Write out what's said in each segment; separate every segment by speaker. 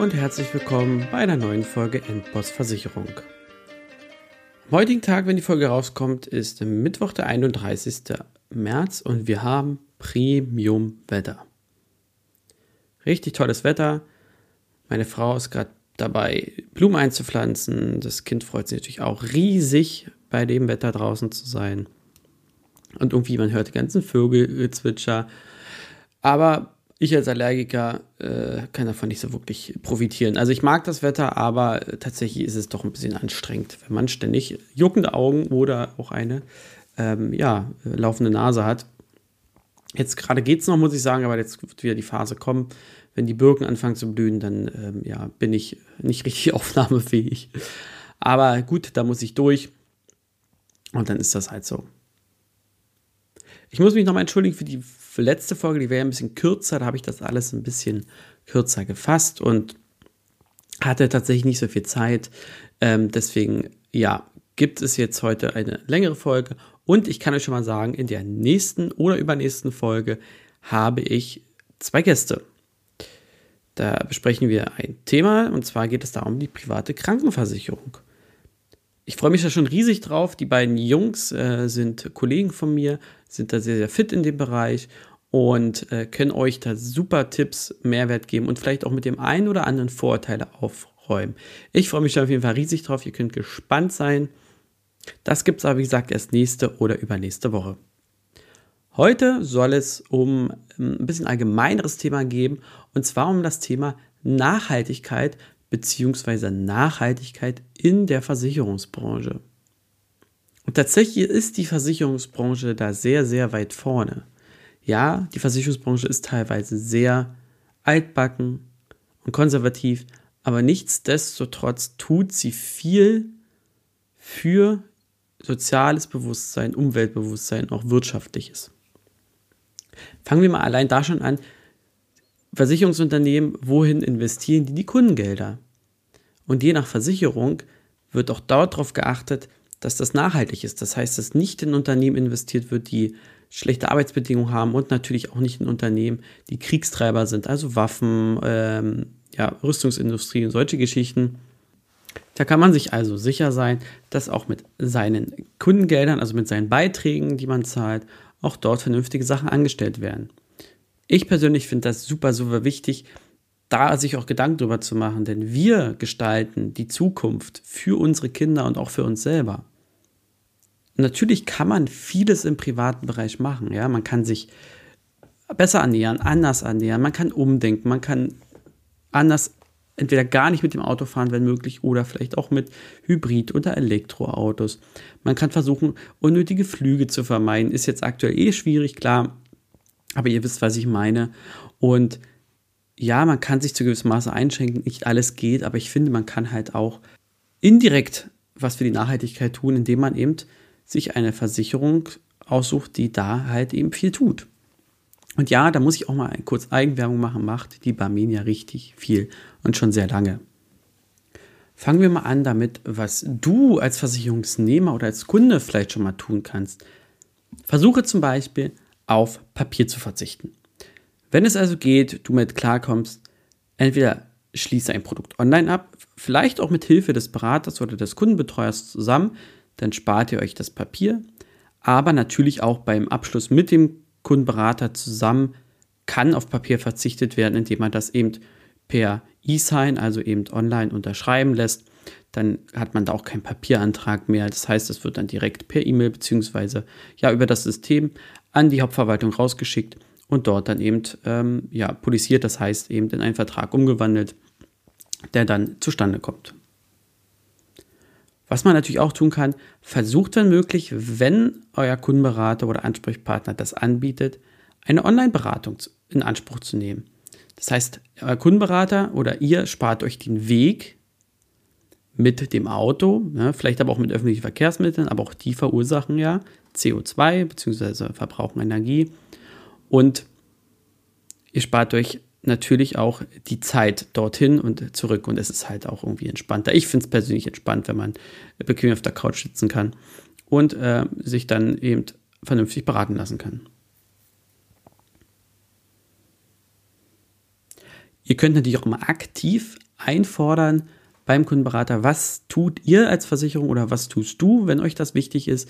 Speaker 1: und herzlich willkommen bei einer neuen Folge Endboss Versicherung. Am heutigen Tag, wenn die Folge rauskommt, ist Mittwoch, der 31. März und wir haben Premium-Wetter. Richtig tolles Wetter. Meine Frau ist gerade dabei, Blumen einzupflanzen. Das Kind freut sich natürlich auch riesig, bei dem Wetter draußen zu sein. Und irgendwie, man hört die ganzen Vögelzwitscher. Aber ich als Allergiker äh, kann davon nicht so wirklich profitieren. Also ich mag das Wetter, aber tatsächlich ist es doch ein bisschen anstrengend, wenn man ständig juckende Augen oder auch eine ähm, ja, laufende Nase hat. Jetzt gerade geht es noch, muss ich sagen, aber jetzt wird wieder die Phase kommen. Wenn die Birken anfangen zu blühen, dann ähm, ja, bin ich nicht richtig aufnahmefähig. Aber gut, da muss ich durch. Und dann ist das halt so. Ich muss mich nochmal entschuldigen für die letzte Folge, die wäre ein bisschen kürzer, da habe ich das alles ein bisschen kürzer gefasst und hatte tatsächlich nicht so viel Zeit. Ähm, deswegen, ja, gibt es jetzt heute eine längere Folge und ich kann euch schon mal sagen, in der nächsten oder übernächsten Folge habe ich zwei Gäste. Da besprechen wir ein Thema und zwar geht es da um die private Krankenversicherung. Ich freue mich da schon riesig drauf. Die beiden Jungs äh, sind Kollegen von mir, sind da sehr, sehr fit in dem Bereich und äh, können euch da super Tipps, Mehrwert geben und vielleicht auch mit dem einen oder anderen Vorteile aufräumen. Ich freue mich da auf jeden Fall riesig drauf. Ihr könnt gespannt sein. Das gibt es aber, wie gesagt, erst nächste oder übernächste Woche. Heute soll es um ähm, ein bisschen allgemeineres Thema geben und zwar um das Thema Nachhaltigkeit beziehungsweise Nachhaltigkeit in der Versicherungsbranche. Und tatsächlich ist die Versicherungsbranche da sehr, sehr weit vorne. Ja, die Versicherungsbranche ist teilweise sehr altbacken und konservativ, aber nichtsdestotrotz tut sie viel für soziales Bewusstsein, Umweltbewusstsein, auch wirtschaftliches. Fangen wir mal allein da schon an, Versicherungsunternehmen, wohin investieren die die Kundengelder? Und je nach Versicherung wird auch darauf geachtet, dass das nachhaltig ist. Das heißt, dass nicht in Unternehmen investiert wird, die schlechte Arbeitsbedingungen haben und natürlich auch nicht in Unternehmen, die Kriegstreiber sind, also Waffen, ähm, ja, Rüstungsindustrie und solche Geschichten. Da kann man sich also sicher sein, dass auch mit seinen Kundengeldern, also mit seinen Beiträgen, die man zahlt, auch dort vernünftige Sachen angestellt werden. Ich persönlich finde das super, super wichtig, da sich auch Gedanken drüber zu machen, denn wir gestalten die Zukunft für unsere Kinder und auch für uns selber. natürlich kann man vieles im privaten Bereich machen, ja, man kann sich besser annähern, anders annähern, man kann umdenken, man kann anders entweder gar nicht mit dem Auto fahren, wenn möglich, oder vielleicht auch mit Hybrid- oder Elektroautos. Man kann versuchen, unnötige Flüge zu vermeiden. Ist jetzt aktuell eh schwierig, klar. Aber ihr wisst, was ich meine. Und ja, man kann sich zu gewissem Maße einschränken, nicht alles geht, aber ich finde, man kann halt auch indirekt was für die Nachhaltigkeit tun, indem man eben sich eine Versicherung aussucht, die da halt eben viel tut. Und ja, da muss ich auch mal kurz Eigenwerbung machen, macht die Barmenia richtig viel und schon sehr lange. Fangen wir mal an damit, was du als Versicherungsnehmer oder als Kunde vielleicht schon mal tun kannst. Versuche zum Beispiel auf Papier zu verzichten. Wenn es also geht, du mit klarkommst, entweder schließe ein Produkt online ab, vielleicht auch mit Hilfe des Beraters oder des Kundenbetreuers zusammen, dann spart ihr euch das Papier, aber natürlich auch beim Abschluss mit dem Kundenberater zusammen kann auf Papier verzichtet werden, indem man das eben per E-Sign, also eben online unterschreiben lässt. Dann hat man da auch keinen Papierantrag mehr. Das heißt, es wird dann direkt per E-Mail beziehungsweise ja über das System an die Hauptverwaltung rausgeschickt und dort dann eben ähm, ja, polisiert, das heißt eben in einen Vertrag umgewandelt, der dann zustande kommt. Was man natürlich auch tun kann, versucht wenn möglich, wenn euer Kundenberater oder Ansprechpartner das anbietet, eine Online-Beratung in Anspruch zu nehmen. Das heißt, euer Kundenberater oder ihr spart euch den Weg mit dem Auto, ja, vielleicht aber auch mit öffentlichen Verkehrsmitteln, aber auch die verursachen ja CO2 bzw. verbrauchen Energie. Und ihr spart euch natürlich auch die Zeit dorthin und zurück. Und es ist halt auch irgendwie entspannter. Ich finde es persönlich entspannt, wenn man bequem auf der Couch sitzen kann und äh, sich dann eben vernünftig beraten lassen kann. Ihr könnt natürlich auch immer aktiv einfordern beim Kundenberater, was tut ihr als Versicherung oder was tust du, wenn euch das wichtig ist.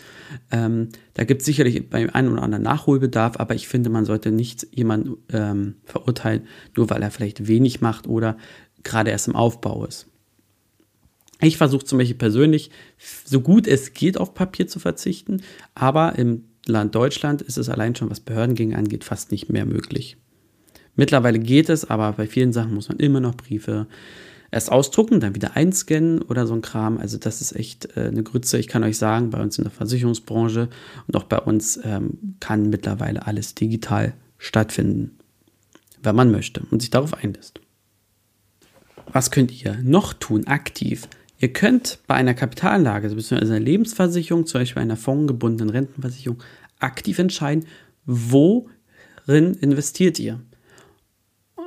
Speaker 1: Ähm, da gibt es sicherlich beim einen oder anderen Nachholbedarf, aber ich finde, man sollte nicht jemanden ähm, verurteilen, nur weil er vielleicht wenig macht oder gerade erst im Aufbau ist. Ich versuche zum Beispiel persönlich, so gut es geht, auf Papier zu verzichten, aber im Land Deutschland ist es allein schon, was Behördengänge angeht, fast nicht mehr möglich. Mittlerweile geht es, aber bei vielen Sachen muss man immer noch Briefe erst ausdrucken, dann wieder einscannen oder so ein Kram. Also das ist echt äh, eine Grütze. Ich kann euch sagen, bei uns in der Versicherungsbranche und auch bei uns ähm, kann mittlerweile alles digital stattfinden, wenn man möchte und sich darauf einlässt. Was könnt ihr noch tun, aktiv? Ihr könnt bei einer Kapitalanlage, also beziehungsweise einer Lebensversicherung, zum Beispiel einer fondgebundenen Rentenversicherung, aktiv entscheiden, worin investiert ihr.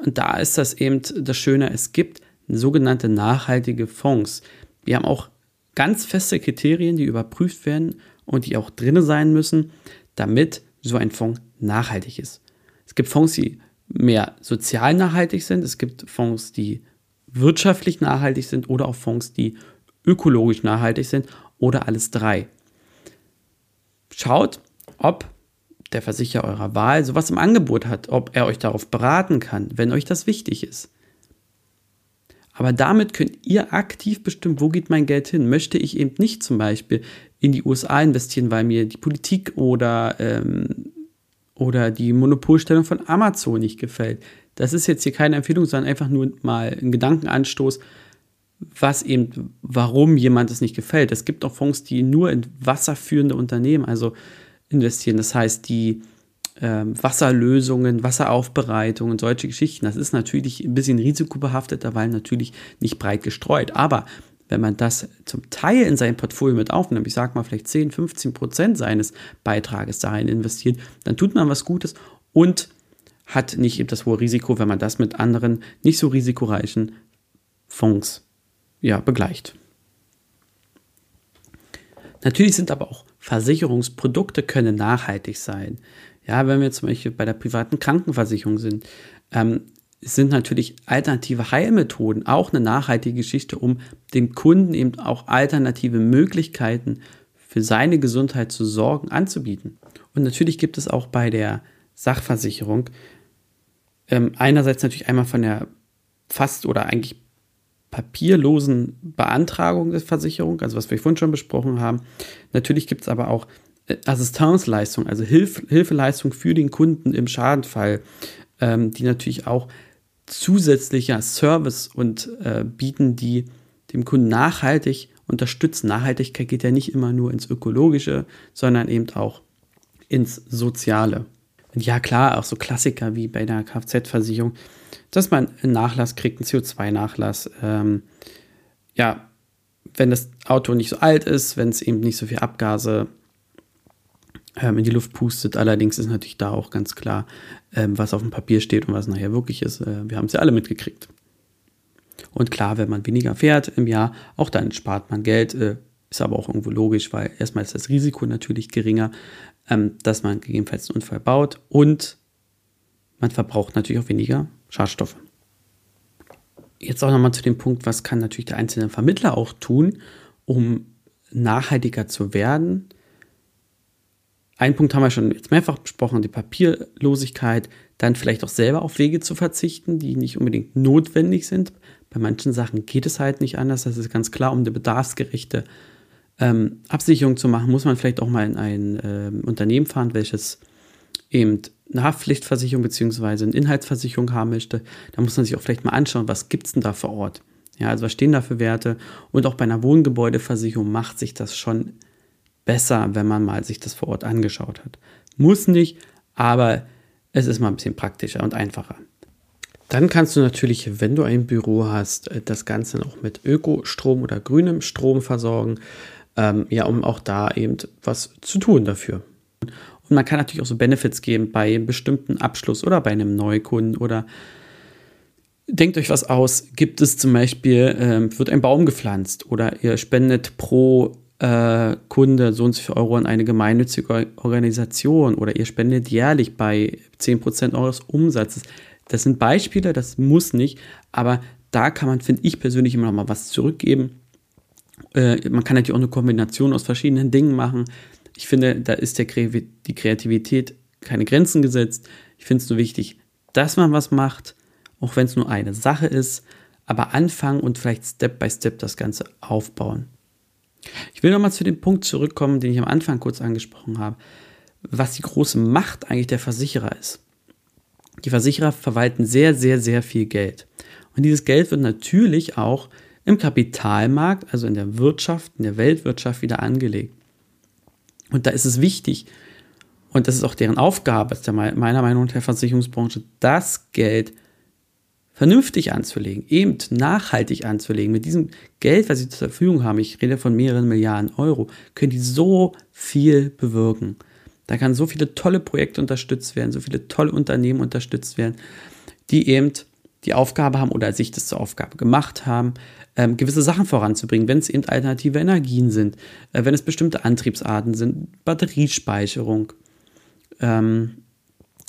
Speaker 1: Und da ist das eben das Schöne, es gibt sogenannte nachhaltige Fonds. Wir haben auch ganz feste Kriterien, die überprüft werden und die auch drin sein müssen, damit so ein Fonds nachhaltig ist. Es gibt Fonds, die mehr sozial nachhaltig sind. Es gibt Fonds, die wirtschaftlich nachhaltig sind oder auch Fonds, die ökologisch nachhaltig sind oder alles drei. Schaut, ob der Versicherer eurer Wahl sowas im Angebot hat, ob er euch darauf beraten kann, wenn euch das wichtig ist. Aber damit könnt ihr aktiv bestimmen, wo geht mein Geld hin. Möchte ich eben nicht zum Beispiel in die USA investieren, weil mir die Politik oder, ähm, oder die Monopolstellung von Amazon nicht gefällt. Das ist jetzt hier keine Empfehlung, sondern einfach nur mal ein Gedankenanstoß, was eben, warum jemand es nicht gefällt. Es gibt auch Fonds, die nur in wasserführende Unternehmen also investieren. Das heißt, die ähm, Wasserlösungen, Wasseraufbereitung und solche Geschichten. Das ist natürlich ein bisschen risikobehafteter, weil natürlich nicht breit gestreut. Aber wenn man das zum Teil in sein Portfolio mit aufnimmt, ich sage mal vielleicht 10, 15 Prozent seines Beitrages dahin investiert, dann tut man was Gutes und hat nicht eben das hohe Risiko, wenn man das mit anderen nicht so risikoreichen Fonds ja, begleicht. Natürlich sind aber auch Versicherungsprodukte können nachhaltig sein. Ja, wenn wir zum Beispiel bei der privaten Krankenversicherung sind, ähm, sind natürlich alternative Heilmethoden auch eine nachhaltige Geschichte, um dem Kunden eben auch alternative Möglichkeiten für seine Gesundheit zu sorgen, anzubieten. Und natürlich gibt es auch bei der Sachversicherung ähm, einerseits natürlich einmal von der fast oder eigentlich papierlosen Beantragung der Versicherung, also was wir vorhin schon besprochen haben. Natürlich gibt es aber auch Assistenzleistung, also Hilf Hilfeleistung für den Kunden im Schadenfall, ähm, die natürlich auch zusätzlicher Service und äh, bieten, die dem Kunden nachhaltig unterstützen. Nachhaltigkeit geht ja nicht immer nur ins Ökologische, sondern eben auch ins Soziale. Und ja, klar, auch so Klassiker wie bei der Kfz-Versicherung, dass man einen Nachlass kriegt, einen CO2-Nachlass. Ähm, ja, wenn das Auto nicht so alt ist, wenn es eben nicht so viel Abgase ähm, in die Luft pustet. Allerdings ist natürlich da auch ganz klar, ähm, was auf dem Papier steht und was nachher wirklich ist. Äh, wir haben es ja alle mitgekriegt. Und klar, wenn man weniger fährt im Jahr, auch dann spart man Geld. Äh, ist aber auch irgendwo logisch, weil erstmal ist das Risiko natürlich geringer, ähm, dass man gegebenenfalls einen Unfall baut und man verbraucht natürlich auch weniger Schadstoffe. Jetzt auch nochmal zu dem Punkt, was kann natürlich der einzelne Vermittler auch tun, um nachhaltiger zu werden. Ein Punkt haben wir schon jetzt mehrfach besprochen, die Papierlosigkeit, dann vielleicht auch selber auf Wege zu verzichten, die nicht unbedingt notwendig sind. Bei manchen Sachen geht es halt nicht anders. Das ist ganz klar, um eine bedarfsgerechte ähm, Absicherung zu machen, muss man vielleicht auch mal in ein ähm, Unternehmen fahren, welches eben eine Haftpflichtversicherung bzw. eine Inhaltsversicherung haben möchte. Da muss man sich auch vielleicht mal anschauen, was gibt es denn da vor Ort. Ja, also was stehen da für Werte? Und auch bei einer Wohngebäudeversicherung macht sich das schon besser, wenn man mal sich das vor Ort angeschaut hat. Muss nicht, aber es ist mal ein bisschen praktischer und einfacher. Dann kannst du natürlich, wenn du ein Büro hast, das Ganze noch mit Ökostrom oder grünem Strom versorgen, ähm, ja, um auch da eben was zu tun dafür. Und man kann natürlich auch so Benefits geben bei einem bestimmten Abschluss oder bei einem Neukunden oder denkt euch was aus. Gibt es zum Beispiel, ähm, wird ein Baum gepflanzt oder ihr spendet pro äh, Kunde so und so viel Euro an eine gemeinnützige Organisation oder ihr spendet jährlich bei 10% eures Umsatzes. Das sind Beispiele, das muss nicht, aber da kann man, finde ich persönlich, immer noch mal was zurückgeben. Äh, man kann natürlich auch eine Kombination aus verschiedenen Dingen machen. Ich finde, da ist der, die Kreativität keine Grenzen gesetzt. Ich finde es nur wichtig, dass man was macht, auch wenn es nur eine Sache ist, aber anfangen und vielleicht Step by Step das Ganze aufbauen. Ich will nochmal zu dem Punkt zurückkommen, den ich am Anfang kurz angesprochen habe, was die große Macht eigentlich der Versicherer ist. Die Versicherer verwalten sehr, sehr, sehr viel Geld. Und dieses Geld wird natürlich auch im Kapitalmarkt, also in der Wirtschaft, in der Weltwirtschaft wieder angelegt. Und da ist es wichtig, und das ist auch deren Aufgabe, ist meiner Meinung nach der Versicherungsbranche, das Geld vernünftig anzulegen, eben nachhaltig anzulegen. Mit diesem Geld, was sie zur Verfügung haben, ich rede von mehreren Milliarden Euro, können die so viel bewirken. Da kann so viele tolle Projekte unterstützt werden, so viele tolle Unternehmen unterstützt werden, die eben die Aufgabe haben oder sich das zur Aufgabe gemacht haben, ähm, gewisse Sachen voranzubringen, wenn es eben alternative Energien sind, äh, wenn es bestimmte Antriebsarten sind, Batteriespeicherung, ähm,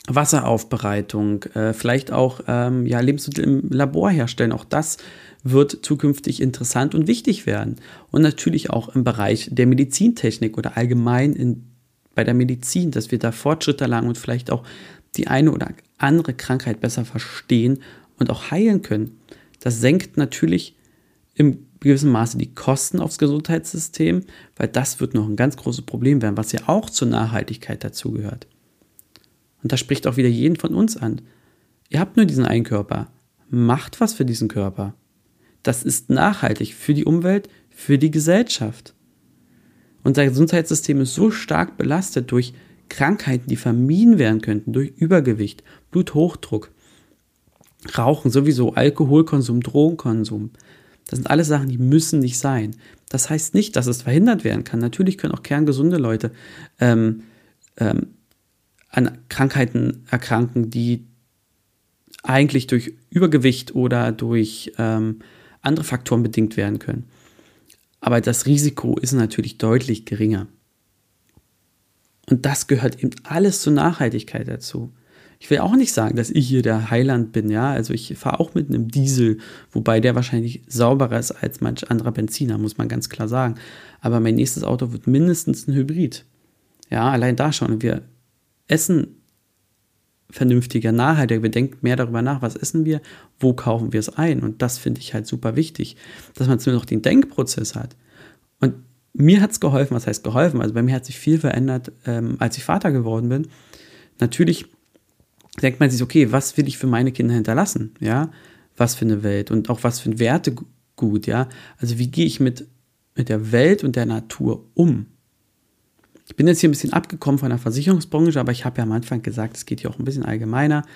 Speaker 1: Wasseraufbereitung, äh, vielleicht auch ähm, ja, Lebensmittel im Labor herstellen. Auch das wird zukünftig interessant und wichtig werden. Und natürlich auch im Bereich der Medizintechnik oder allgemein in, bei der Medizin, dass wir da Fortschritte erlangen und vielleicht auch die eine oder andere Krankheit besser verstehen und auch heilen können. Das senkt natürlich im gewissen Maße die Kosten aufs Gesundheitssystem, weil das wird noch ein ganz großes Problem werden, was ja auch zur Nachhaltigkeit dazugehört. Und das spricht auch wieder jeden von uns an. Ihr habt nur diesen einen Körper. Macht was für diesen Körper. Das ist nachhaltig für die Umwelt, für die Gesellschaft. Unser Gesundheitssystem ist so stark belastet durch Krankheiten, die vermieden werden könnten, durch Übergewicht, Bluthochdruck, Rauchen sowieso, Alkoholkonsum, Drogenkonsum. Das sind alles Sachen, die müssen nicht sein. Das heißt nicht, dass es verhindert werden kann. Natürlich können auch kerngesunde Leute ähm, ähm, an Krankheiten erkranken, die eigentlich durch Übergewicht oder durch ähm, andere Faktoren bedingt werden können. Aber das Risiko ist natürlich deutlich geringer. Und das gehört eben alles zur Nachhaltigkeit dazu. Ich will auch nicht sagen, dass ich hier der Heiland bin, ja. Also ich fahre auch mit einem Diesel, wobei der wahrscheinlich sauberer ist als manch anderer Benziner, muss man ganz klar sagen. Aber mein nächstes Auto wird mindestens ein Hybrid. Ja, allein da schon. Wir essen vernünftiger, nachhaltiger. Wir denken mehr darüber nach, was essen wir, wo kaufen wir es ein. Und das finde ich halt super wichtig, dass man zumindest noch den Denkprozess hat. Und mir hat es geholfen, was heißt geholfen? Also bei mir hat sich viel verändert, ähm, als ich Vater geworden bin. Natürlich denkt man sich, okay, was will ich für meine Kinder hinterlassen? Ja, was für eine Welt und auch was für ein Wertegut, ja. Also wie gehe ich mit, mit der Welt und der Natur um? Ich bin jetzt hier ein bisschen abgekommen von der Versicherungsbranche, aber ich habe ja am Anfang gesagt, es geht hier auch ein bisschen allgemeiner.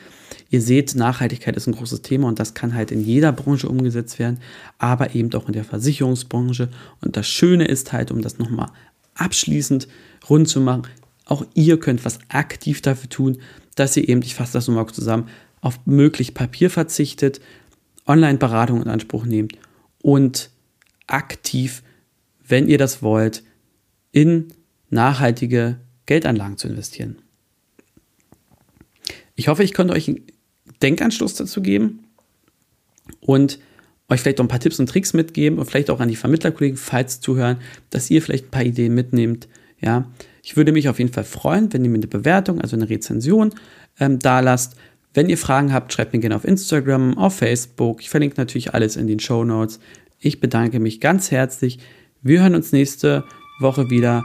Speaker 1: Ihr seht, Nachhaltigkeit ist ein großes Thema und das kann halt in jeder Branche umgesetzt werden, aber eben auch in der Versicherungsbranche. Und das Schöne ist halt, um das nochmal abschließend rund zu machen, auch ihr könnt was aktiv dafür tun, dass ihr eben, ich fasse das nochmal zusammen, auf möglich Papier verzichtet, Online-Beratung in Anspruch nehmt und aktiv, wenn ihr das wollt, in nachhaltige Geldanlagen zu investieren. Ich hoffe, ich konnte euch einen Denkanstoß dazu geben und euch vielleicht auch ein paar Tipps und Tricks mitgeben und vielleicht auch an die Vermittlerkollegen, falls zuhören, dass ihr vielleicht ein paar Ideen mitnehmt. Ja, ich würde mich auf jeden Fall freuen, wenn ihr mir eine Bewertung, also eine Rezension ähm, da lasst. Wenn ihr Fragen habt, schreibt mir gerne auf Instagram, auf Facebook. Ich verlinke natürlich alles in den Show Notes. Ich bedanke mich ganz herzlich. Wir hören uns nächste Woche wieder.